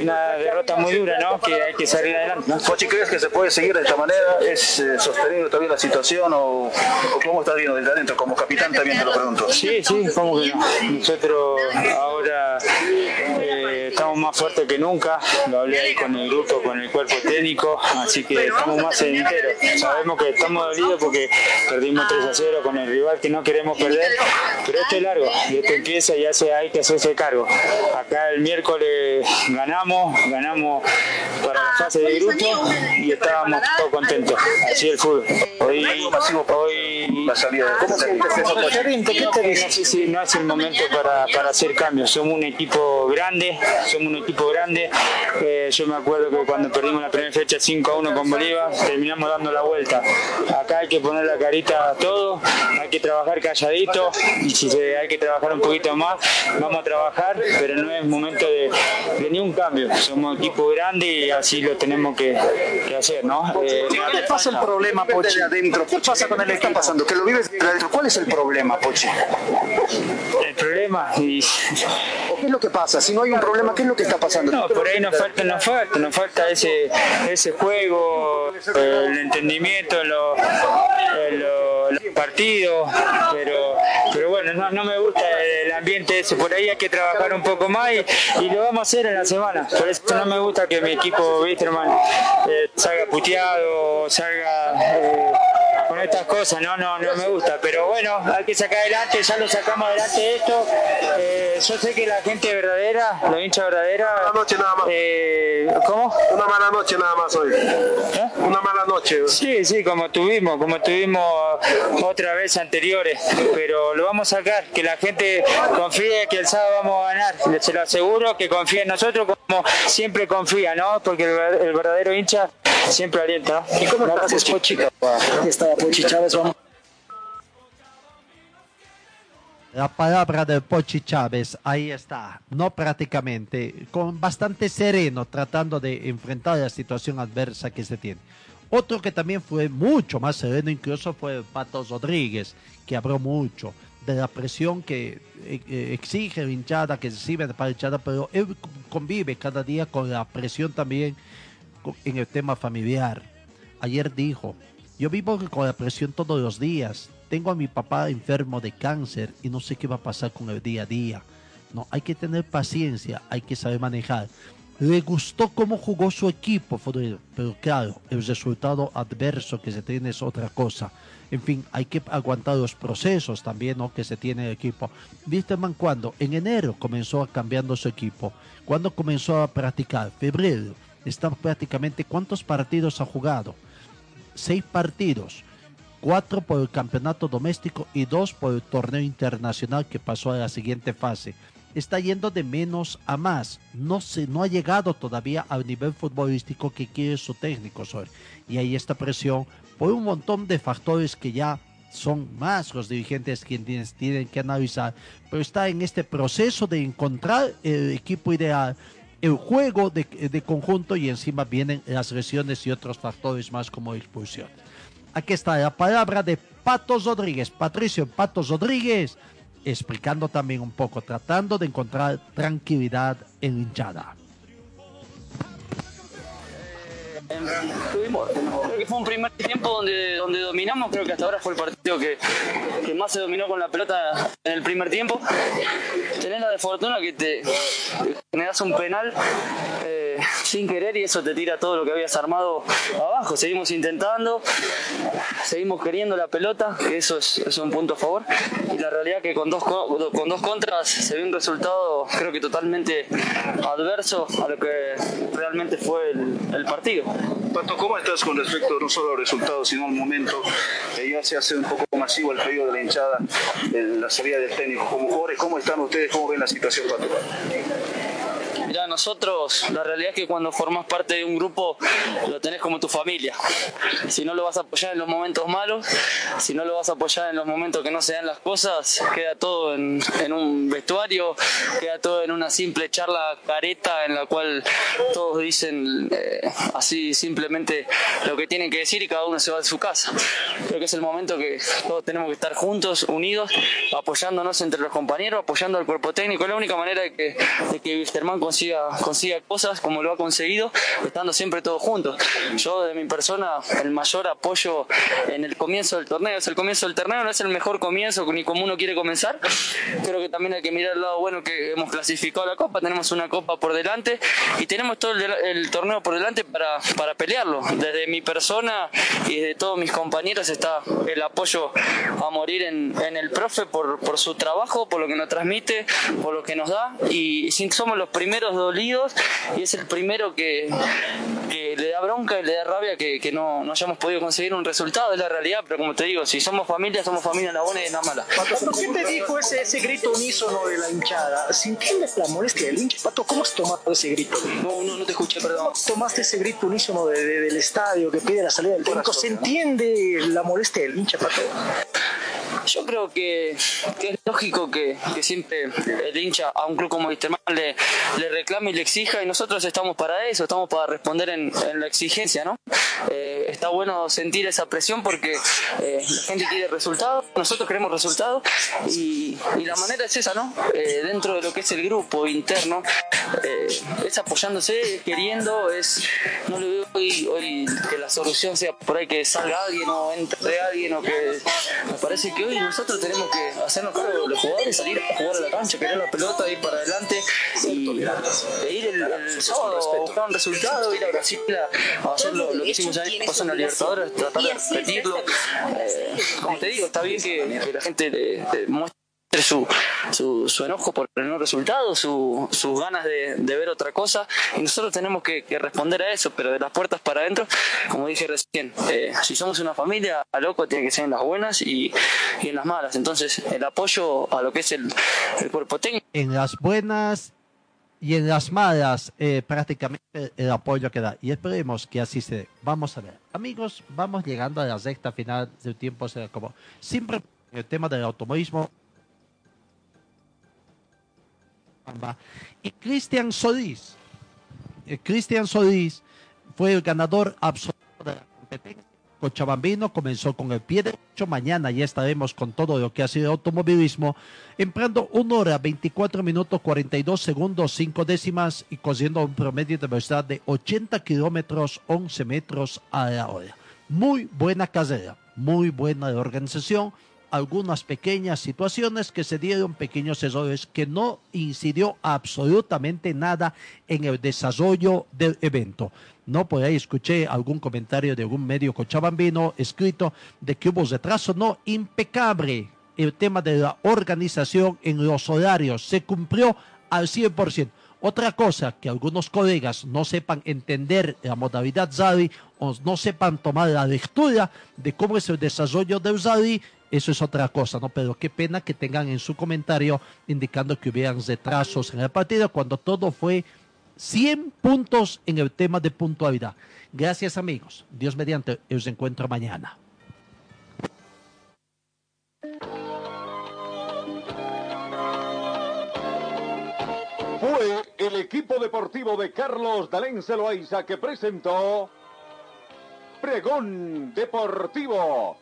una derrota muy dura, ¿no? Que hay que salir adelante. ¿no? Pochi, ¿crees que se puede seguir de esta manera? ¿Es eh, sostenible todavía la situación o, o cómo estás viendo desde adentro? Como capitán también te lo pregunto. Sí, sí, como que no. Nosotros ahora más fuertes que nunca. Lo hablé ahí con el grupo, con el cuerpo técnico, así que estamos más enteros. Sabemos que estamos dolidos porque perdimos 3 a 0 con el rival que no queremos perder, pero esto es largo y esto empieza y ya se, hay que hacerse cargo. Acá el miércoles ganamos, ganamos para la fase de grupo y estábamos todos contentos. Así el fútbol. Hoy, hoy la salida. Terrible, terrible. No sé si no es el momento para, para hacer cambios. Somos un equipo grande, somos un equipo grande. Eh, yo me acuerdo que cuando perdimos la primera fecha 5 a 1 con Bolívar, terminamos dando la vuelta. Acá hay que poner la carita a todo, hay que trabajar calladito y si se- hay que trabajar un poquito más, vamos a trabajar, pero no es momento de, de ni un cambio. Somos un equipo grande y así lo tenemos que, que hacer, ¿no? Eh, ¿Qué le pasa el problema, Pochi? adentro? ¿Qué pasa con el equipo? está pasando? ¿Que lo vives desde adentro? ¿Cuál es el problema, Pochi? El problema y... ¿O qué es lo que pasa? Si no hay un problema, ¿qué es lo que está pasando? No, por ahí nos falta, nos falta, nos falta ese, ese juego, el entendimiento en los, partidos, pero, pero bueno, no, no me gusta el ambiente ese, por ahí hay que trabajar un poco más y, y lo vamos a hacer en la semana, por eso no me gusta que mi equipo Wisterman eh, salga puteado, salga eh, con estas cosas, no, no, no me gusta, pero bueno, hay que sacar adelante, ya lo sacamos adelante esto, eh, yo sé que la gente verdadera, los hinchas verdadera, Una noche nada más. eh, ¿Cómo? Una mala noche nada más hoy. Una mala noche. Sí, sí, como tuvimos, como tuvimos otra vez anteriores, pero lo vamos a sacar, que la gente confíe que el sábado vamos a ganar, se lo aseguro, que confíe en nosotros como siempre confía, ¿no? Porque el, ver- el verdadero hincha siempre alienta, ¿no? ¿Y cómo Gracias, estás, Pochi? Está Pochi Chávez, vamos. La palabra del Pochi Chávez, ahí está, no prácticamente, con bastante sereno, tratando de enfrentar la situación adversa que se tiene. Otro que también fue mucho más sereno incluso fue Patos Rodríguez, que habló mucho de la presión que eh, eh, exige la hinchada, que recibe para la hinchada, pero él convive cada día con la presión también en el tema familiar. Ayer dijo, yo vivo con la presión todos los días. Tengo a mi papá enfermo de cáncer y no sé qué va a pasar con el día a día. No, hay que tener paciencia, hay que saber manejar. Le gustó cómo jugó su equipo, pero claro, el resultado adverso que se tiene es otra cosa. En fin, hay que aguantar los procesos también ¿no? que se tiene el equipo. Wisterman cuando en enero comenzó cambiando su equipo, cuando comenzó a practicar, febrero, está prácticamente cuántos partidos ha jugado, seis partidos, cuatro por el campeonato doméstico y dos por el torneo internacional que pasó a la siguiente fase. Está yendo de menos a más. No, se, no ha llegado todavía al nivel futbolístico que quiere su técnico. Sor. Y hay esta presión por un montón de factores que ya son más los dirigentes quienes tienen que analizar. Pero está en este proceso de encontrar el equipo ideal, el juego de, de conjunto y encima vienen las lesiones y otros factores más como expulsión. Aquí está la palabra de Patos Rodríguez, Patricio Patos Rodríguez, explicando también un poco, tratando de encontrar tranquilidad en hinchada. Tuvimos, creo que fue un primer tiempo donde, donde dominamos, creo que hasta ahora fue el partido que, que más se dominó con la pelota en el primer tiempo. Tenés la de fortuna que te generas un penal sin querer y eso te tira todo lo que habías armado abajo. Seguimos intentando, seguimos queriendo la pelota, eso es, un punto a favor. Y la realidad que con dos, co- con dos contras se vio un resultado creo que totalmente adverso a lo que realmente fue el, partido. Pato, ¿cómo estás con respecto no solo al resultado, sino al momento? que ya se hace un poco masivo el pedido de la hinchada, en la salida del técnico. Como jugadores, ¿cómo están ustedes? ¿Cómo ven la situación, Pato? Nosotros, la realidad es que cuando formas parte de un grupo, lo tenés como tu familia. Si no lo vas a apoyar en los momentos malos, si no lo vas a apoyar en los momentos que no se dan las cosas, queda todo en, en un vestuario, queda todo en una simple charla careta en la cual todos dicen eh, así simplemente lo que tienen que decir y cada uno se va de su casa. Creo que es el momento que todos tenemos que estar juntos, unidos, apoyándonos entre los compañeros, apoyando al cuerpo técnico. Es la única manera de que, de que Wisterman consiga, consiga cosas como lo ha conseguido, estando siempre todos juntos. Yo, de mi persona, el mayor apoyo en el comienzo del torneo es el comienzo del torneo, no es el mejor comienzo ni como uno quiere comenzar. Creo que también hay que mirar el lado bueno que hemos clasificado la Copa, tenemos una Copa por delante y tenemos todo el, el torneo por delante para, para pelearlo. Desde mi persona y desde todos mis compañeros está el apoyo a morir en, en el profe por, por su trabajo, por lo que nos transmite, por lo que nos da y si somos los primeros dolidos y es el primero que, que le da bronca y le da rabia que, que no, no hayamos podido conseguir un resultado, es la realidad, pero como te digo, si somos familia, somos familia la buena y la mala. Pato, ¿qué te dijo ese, ese grito unísono de la hinchada? Si entiendes la molestia del hincha, Pato, ¿cómo has tomado ese grito? No, no, no te escuché, perdón. ¿Cómo tomaste ese grito unísono de- de- del estadio que pide la salida del técnico? ¿Se entiende la molestia del hincha, Pato? Yo creo que, que es lógico que, que siempre el hincha a un club como Wisterman le, le reclame y le exija y nosotros estamos para eso, estamos para responder en, en la exigencia, ¿no? Eh, está bueno sentir esa presión porque eh, la gente quiere resultados, nosotros queremos resultados y, y la manera es esa, ¿no? Eh, dentro de lo que es el grupo interno, eh, es apoyándose, queriendo, es no le veo hoy, hoy que la solución sea por ahí que salga alguien o entre alguien o que me parece que hoy nosotros tenemos que hacernos cargo de los jugadores, salir a jugar a la cancha, querer la pelota, ir para adelante y e ir el, el sábado buscar un resultado, ir a Brasil a, hacer lo, que hicimos año pasado en la Libertadores, tratar de repetirlo. Eh, como te digo, está bien que, que la gente le, le muestre su, su, su enojo por el no resultado, su, sus ganas de, de ver otra cosa y nosotros tenemos que, que responder a eso, pero de las puertas para adentro, como dije recién, eh, si somos una familia, a loco tiene que ser en las buenas y, y en las malas, entonces el apoyo a lo que es el, el cuerpo técnico. En las buenas y en las malas, eh, prácticamente el apoyo que da. Y esperemos que así se dé. Vamos a ver. Amigos, vamos llegando a la recta final del tiempo. será como siempre el tema del automovilismo. Y Cristian Solís. eh, Cristian Solís fue el ganador absoluto de la competencia. Cochabambino comenzó con el pie derecho. Mañana ya estaremos con todo lo que ha sido automovilismo, empleando 1 hora 24 minutos 42 segundos 5 décimas y corriendo un promedio de velocidad de 80 kilómetros 11 metros a la hora. Muy buena carrera, muy buena de organización. Algunas pequeñas situaciones que se dieron, pequeños errores que no incidió absolutamente nada en el desarrollo del evento. No por ahí escuché algún comentario de algún medio cochabambino escrito de que hubo retraso. No, impecable el tema de la organización en los horarios. Se cumplió al 100%. Otra cosa, que algunos colegas no sepan entender la modalidad Zari o no sepan tomar la lectura de cómo es el desarrollo del Zari, eso es otra cosa, ¿no? Pero qué pena que tengan en su comentario indicando que hubieran retrasos en el partido cuando todo fue 100 puntos en el tema de puntualidad. Gracias amigos. Dios mediante, os encuentro mañana. Fue el equipo deportivo de Carlos Dalén Celoaiza que presentó Pregón Deportivo.